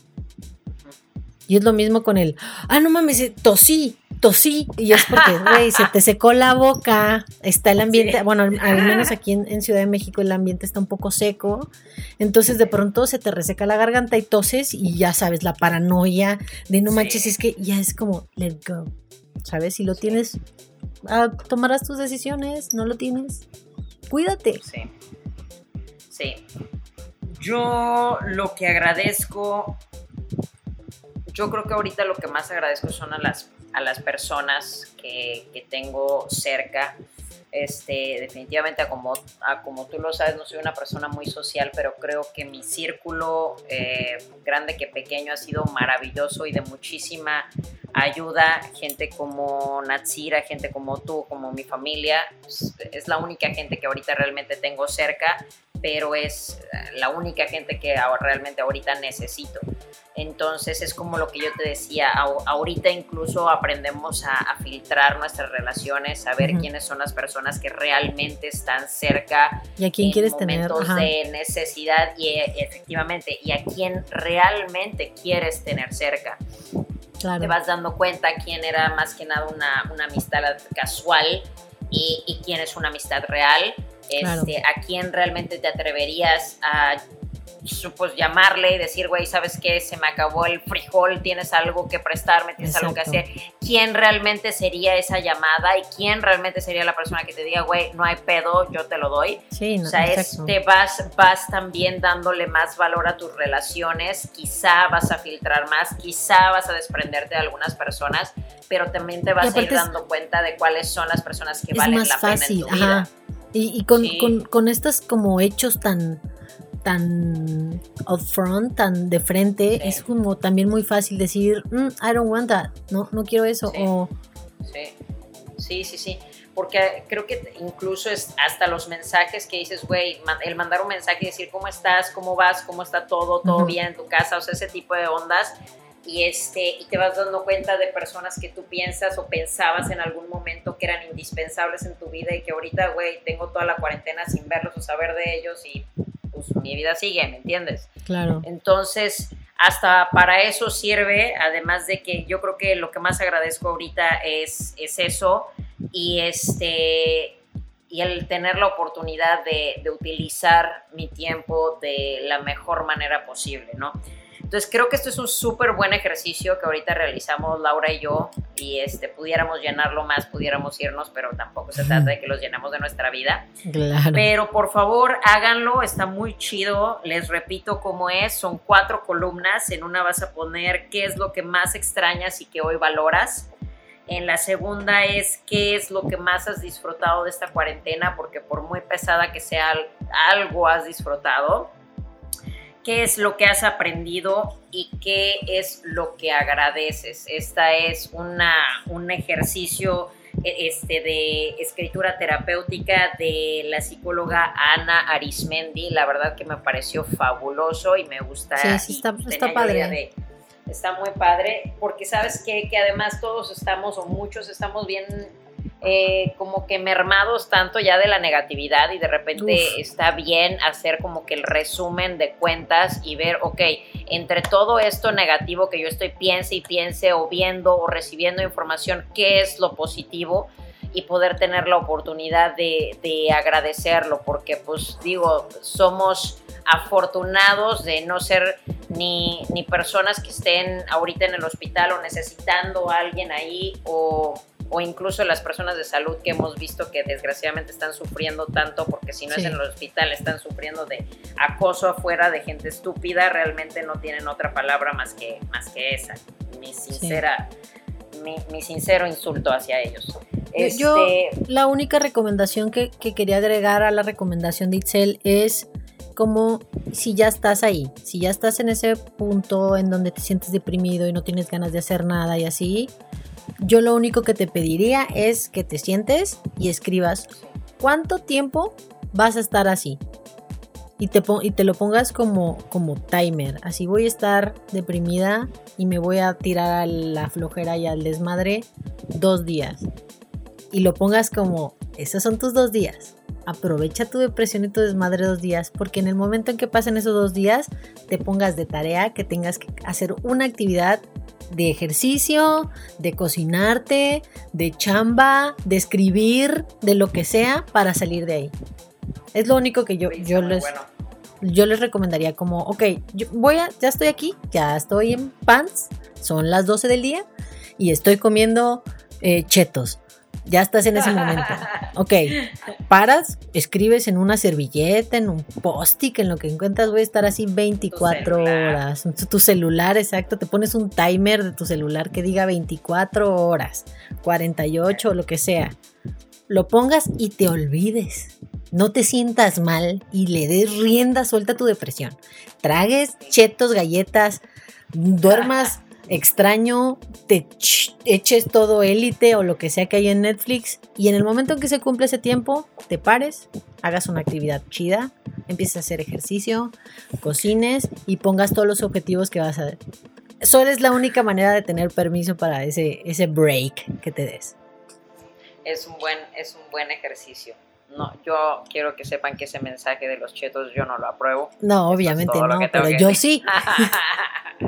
S1: Y es lo mismo con el, ah, no mames, eh, tosí, tosí. Y es porque, güey, se te secó la boca, está el ambiente, bueno, al, menos aquí en, Ciudad de México el ambiente está un poco seco. Entonces de pronto se te reseca la garganta y toses y ya sabes, la paranoia de no manches, es que ya es como, let go. ¿sabes? Si lo tienes, ah, tomarás tus decisiones, no lo tienes, cuídate.
S2: Sí. Sí. Yo lo que agradezco, yo creo que ahorita lo que más agradezco son a las, a las personas que, que tengo cerca este, definitivamente, a como, como tú lo sabes, no soy una persona muy social, pero creo que mi círculo, eh, grande que pequeño, ha sido maravilloso y de muchísima ayuda. Gente como Natsira, gente como tú, como mi familia, es, es la única gente que ahorita realmente tengo cerca, pero es la única gente que realmente ahorita necesito. Entonces es como lo que yo te decía, ahorita incluso aprendemos a, filtrar nuestras relaciones, a ver quiénes son las personas que realmente están cerca
S1: y a quién quieres tener
S2: de necesidad y e, efectivamente y a quién realmente quieres tener cerca. Te vas dando cuenta quién era más que nada una, una amistad casual y, y, quién es una amistad real. Este, a quién realmente te atreverías a pues llamarle y decir, güey, ¿sabes qué? Se me acabó el frijol, tienes algo que prestarme, tienes algo que hacer. ¿Quién realmente sería esa llamada y quién realmente sería la persona que te diga, güey, no hay pedo, yo te lo doy?
S1: Sí,
S2: o sea, te vas, vas también dándole más valor a tus relaciones, quizá vas a filtrar más, quizá vas a desprenderte de algunas personas, pero también te vas a ir dando cuenta de cuáles son las personas que valen la pena en tu vida.
S1: Y, con, con, con estos como hechos tan tan upfront, tan de frente, es como también muy fácil decir, mm, I don't want that, no, no quiero eso.
S2: Sí.
S1: O...
S2: sí, sí, sí, Porque creo que incluso es hasta los mensajes que dices, güey, el mandar un mensaje y decir, ¿cómo estás? ¿Cómo vas? ¿Cómo está todo? ¿Todo bien en tu casa? O sea, ese tipo de ondas. Y, este, y te vas dando cuenta de personas que tú piensas o pensabas en algún momento que eran indispensables en tu vida y que ahorita, güey, tengo toda la cuarentena sin verlos o saber de ellos y pues mi vida sigue, ¿me entiendes?
S1: Claro.
S2: Entonces, hasta para eso sirve, además de que yo creo que lo que más agradezco ahorita es, es eso y este y el tener la oportunidad de, de utilizar mi tiempo de la mejor manera posible, ¿no? Entonces creo que esto es un súper buen ejercicio que ahorita realizamos Laura y yo y este, pudiéramos llenarlo más, pudiéramos irnos, pero tampoco se trata de que los llenemos de nuestra vida.
S1: Claro.
S2: Pero por favor háganlo, está muy chido. Les repito cómo es, son cuatro columnas. En una vas a poner qué es lo que más extrañas y que hoy valoras. En la segunda es qué es lo que más has disfrutado de esta cuarentena, porque por muy pesada que sea, algo has disfrutado qué es lo que has aprendido y qué es lo que agradeces. Esta es una, un ejercicio e, este, de escritura terapéutica de la psicóloga Ana Arismendi. La verdad que me pareció fabuloso y me gusta.
S1: Sí, está, está padre.
S2: está muy padre porque sabes que además todos estamos o muchos estamos bien eh, como que mermados tanto ya de la negatividad y de repente está bien hacer como que el resumen de cuentas y ver, ok, entre todo esto negativo que yo estoy piense y piense o viendo o recibiendo información, ¿qué es lo positivo? y poder tener la oportunidad de, de agradecerlo, porque pues digo, somos afortunados de no ser ni, ni personas que estén ahorita en el hospital o necesitando a alguien ahí o o incluso las personas de salud que hemos visto que desgraciadamente están sufriendo tanto porque si no es en el hospital están sufriendo de acoso afuera de gente estúpida, realmente no tienen otra palabra más que, más que esa. Mi sincera, mi, sincero insulto hacia ellos.
S1: Yo este, la única recomendación que, que quería agregar a la recomendación de Itzel es como si ya estás ahí, si ya estás en ese punto en donde te sientes deprimido y no tienes ganas de hacer nada y así, yo lo único que te pediría es que te sientes y escribas cuánto tiempo vas a estar así. Y te, lo pongas como, como timer. Así voy a estar deprimida y me voy a tirar a la flojera y al desmadre dos días. Y lo pongas como, esos son tus dos días. Aprovecha tu depresión y tu desmadre dos días, porque en el momento en que pasen esos dos días, te pongas de tarea que tengas que hacer una actividad de ejercicio, de cocinarte, de chamba, de escribir, de lo que sea para salir de ahí. Es lo único que yo, yo les, yo les recomendaría como, ok, yo voy a, ya estoy aquí, ya estoy en pants, son las 12 del día y estoy comiendo eh, chetos. Ya estás en ese momento. Ok, paras, escribes en una servilleta, en un post-it, en lo que encuentras, voy a estar así 24 horas. Tu, tu celular, exacto, te pones un timer de tu celular que diga 24 horas, 48 o lo que sea. Lo pongas y te olvides. No te sientas mal y le des rienda suelta a tu depresión. Tragues chetos, galletas, duermas extraño, te eches todo élite o lo que sea que hay en Netflix y en el momento en que se cumple ese tiempo, te pares, hagas una actividad chida, empieces a hacer ejercicio, cocines y pongas todos los objetivos que vas a... Solo es la única manera de tener permiso para ese, ese break que te des.
S2: Es un buen, es un buen ejercicio. No, yo quiero que sepan que ese mensaje de los chetos yo no lo apruebo.
S1: No, obviamente no, pero yo sí.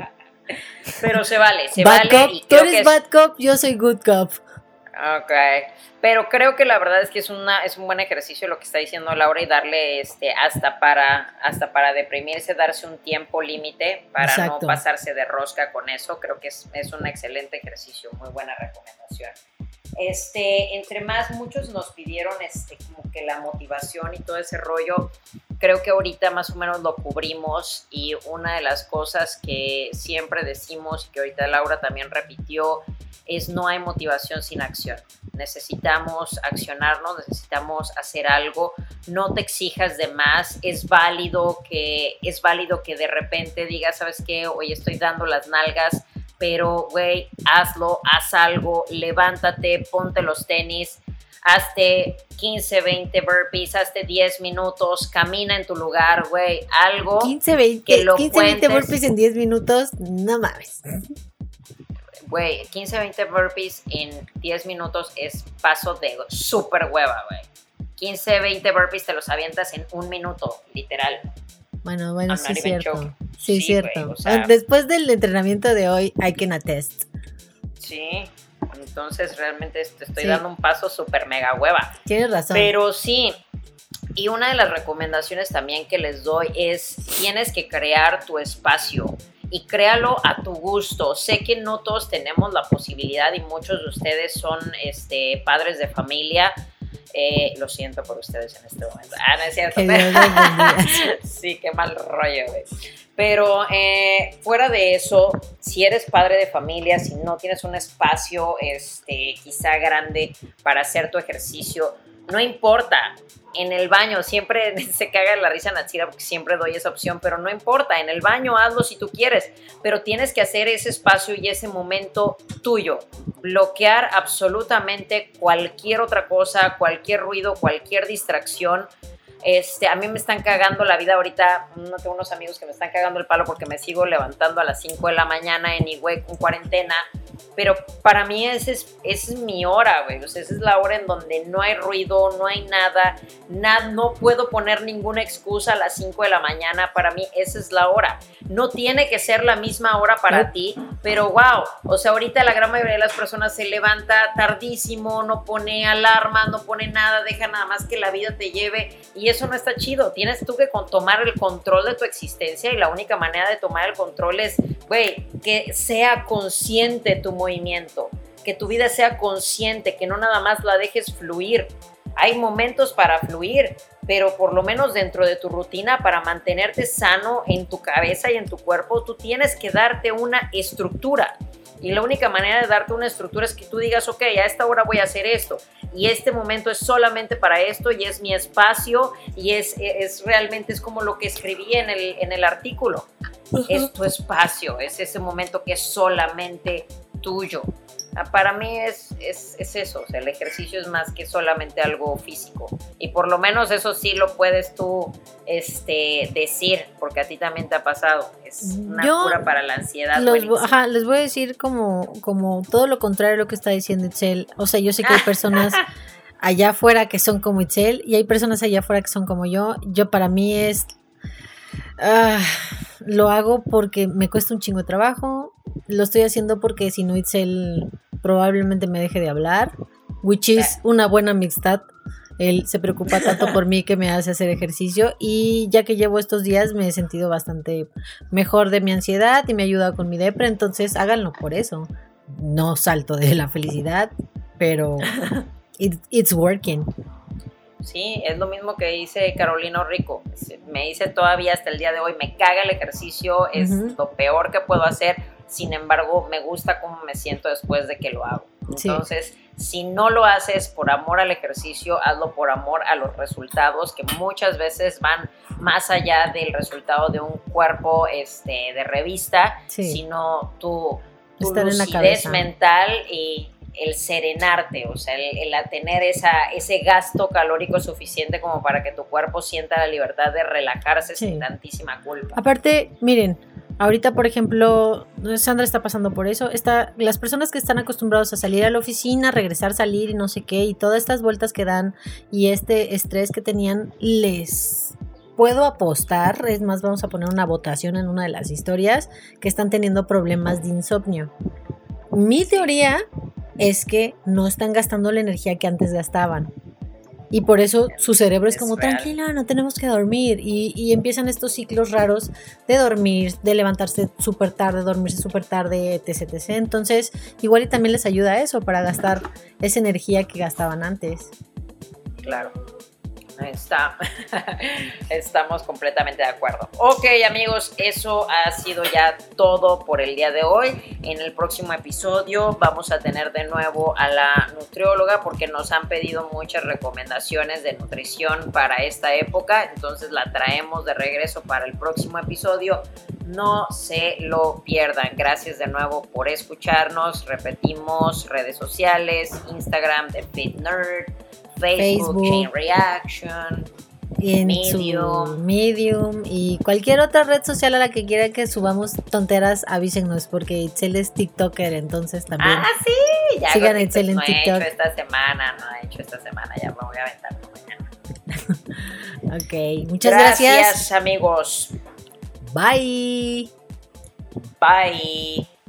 S2: Pero se vale, se vale.
S1: Tú eres bad cop, yo soy good cop.
S2: Ok, pero creo que la verdad es que es una es un buen ejercicio lo que está diciendo Laura y darle este hasta para hasta para deprimirse, darse un tiempo límite para no pasarse de rosca con eso. Creo que es, es un excelente ejercicio, muy buena recomendación. Este, entre más muchos nos pidieron este como que la motivación y todo ese rollo creo que ahorita más o menos lo cubrimos y una de las cosas que siempre decimos y que ahorita Laura también repitió es no hay motivación sin acción. Necesitamos accionarnos, necesitamos hacer algo. No te exijas de más. Es válido que es válido que de repente digas, ¿sabes qué? Hoy estoy dando las nalgas, pero güey, hazlo, haz algo, levántate, ponte los tenis, hazte 15, 20 burpees, hazte 10 minutos, camina en tu lugar, güey, algo
S1: 15, 20, que lo 15, 20 burpees en 10 minutos, no mames.
S2: Güey, 15, 20 burpees en 10 minutos es paso de súper hueva, güey. 15, 20 burpees te los avientas en un minuto, literal.
S1: Bueno, bueno, sí es cierto. Sí, es cierto. Después del entrenamiento de hoy, I can attest.
S2: Sí, entonces realmente te estoy dando un paso súper mega hueva.
S1: Tienes razón.
S2: Pero sí, y una de las recomendaciones también que les doy es, tienes que crear tu espacio y créalo a tu gusto. Sé que no todos tenemos la posibilidad y muchos de ustedes son este, padres de familia. Eh, lo siento por ustedes en este momento. Ah, no es cierto. sí, qué mal rollo, güey. Pero eh, fuera de eso, si eres padre de familia, si no tienes un espacio este, quizá grande para hacer tu ejercicio, no importa. En el baño, siempre se caga la risa Natsira porque siempre doy esa opción, pero no importa. En el baño hazlo si tú quieres, pero tienes que hacer ese espacio y ese momento tuyo. Bloquear absolutamente cualquier otra cosa, cualquier ruido, cualquier distracción este, a mí me están cagando la vida ahorita. No tengo unos amigos que me están cagando el palo porque me sigo levantando a las 5 de la mañana en Higüey con cuarentena. Pero para mí esa es, es mi hora, güey. O sea, esa es la hora en donde no hay ruido, no hay nada, nada. No puedo poner ninguna excusa a las 5 de la mañana. Para mí esa es la hora. No tiene que ser la misma hora para ti, pero wow. O sea, ahorita la gran mayoría de las personas se levanta tardísimo, no pone alarma, no pone nada, deja nada más que la vida te lleve. Y eso no está chido. Tienes tú que tomar el control de tu existencia y la única manera de tomar el control es, güey, que sea consciente tu movimiento, que tu vida sea consciente, que no nada más la dejes fluir. Hay momentos para fluir, pero por lo menos dentro de tu rutina, para mantenerte sano en tu cabeza y en tu cuerpo, tú tienes que darte una estructura. Y la única manera de darte una estructura es que tú digas, ok, a esta hora voy a hacer esto. Y este momento es solamente para esto y es mi espacio y es, es realmente es como lo que escribí en el, en el artículo. Es tu espacio, es ese momento que es solamente tuyo. Ah, para mí es, es, es, eso, o sea, el ejercicio es más que solamente algo físico. Y por lo menos eso sí lo puedes tú este, decir, porque a ti también te ha pasado. Es una cura para la ansiedad.
S1: ajá, les voy a decir como, como todo lo contrario a lo que está diciendo Itzel. O sea, yo sé que hay personas allá afuera que son como Itzel y hay personas allá afuera que son como yo. Yo para mí es... Ah, lo hago porque me cuesta un chingo de trabajo, lo estoy haciendo porque si no Itzel probablemente me deje de hablar, which is una buena amistad. Él se preocupa tanto por mí que me hace hacer ejercicio y ya que llevo estos días me he sentido bastante mejor de mi ansiedad y me ayuda con mi depre, entonces háganlo por eso. No salto de la felicidad, pero it's working.
S2: Sí, es lo mismo que dice Carolina Rico. Me dice todavía hasta el día de hoy, me caga el ejercicio, es lo peor que puedo hacer, sin embargo, me gusta cómo me siento después de que lo hago. Entonces, si no lo haces por amor al ejercicio, hazlo por amor a los resultados que muchas veces van más allá del resultado de un cuerpo este, de revista, sino tu, tu lucidez mental y el serenarte, o sea, el, tener esa, ese gasto calórico suficiente como para que tu cuerpo sienta la libertad de relajarse sin tantísima culpa.
S1: Aparte, miren, ahorita, por ejemplo, Sandra está pasando por eso. Está, las personas que están acostumbrados a salir a la oficina, regresar, salir y no sé qué, y todas estas vueltas que dan y este estrés que tenían, les puedo apostar, es más, vamos a poner una votación en una de las historias, que están teniendo problemas de insomnio. Mi teoría es que no están gastando la energía que antes gastaban. Y por eso su cerebro es, como, tranquila, no tenemos que dormir. Y, empiezan estos ciclos raros de dormir, de levantarse súper tarde, dormirse súper tarde, etc, etc. Entonces, igual y también les ayuda eso para gastar esa energía que gastaban antes.
S2: Claro. Está, estamos completamente de acuerdo. Ok amigos, eso ha sido ya todo por el día de hoy. En el próximo episodio vamos a tener de nuevo a la nutrióloga porque nos han pedido muchas recomendaciones de nutrición para esta época. Entonces la traemos de regreso para el próximo episodio. No se lo pierdan. Gracias de nuevo por escucharnos. Repetimos redes sociales, Instagram de Fit Nerd Facebook, Chain Reaction,
S1: Medium. Medium y cualquier otra red social a la que quiera que subamos tonteras, avísenos porque Itzel es TikToker, entonces también.
S2: Ah, sí, ya sigan a Itzel en no TikTok. He hecho esta semana, no he hecho esta semana, ya me voy a aventar
S1: mañana. ok, muchas gracias.
S2: Gracias, amigos.
S1: Bye.
S2: Bye.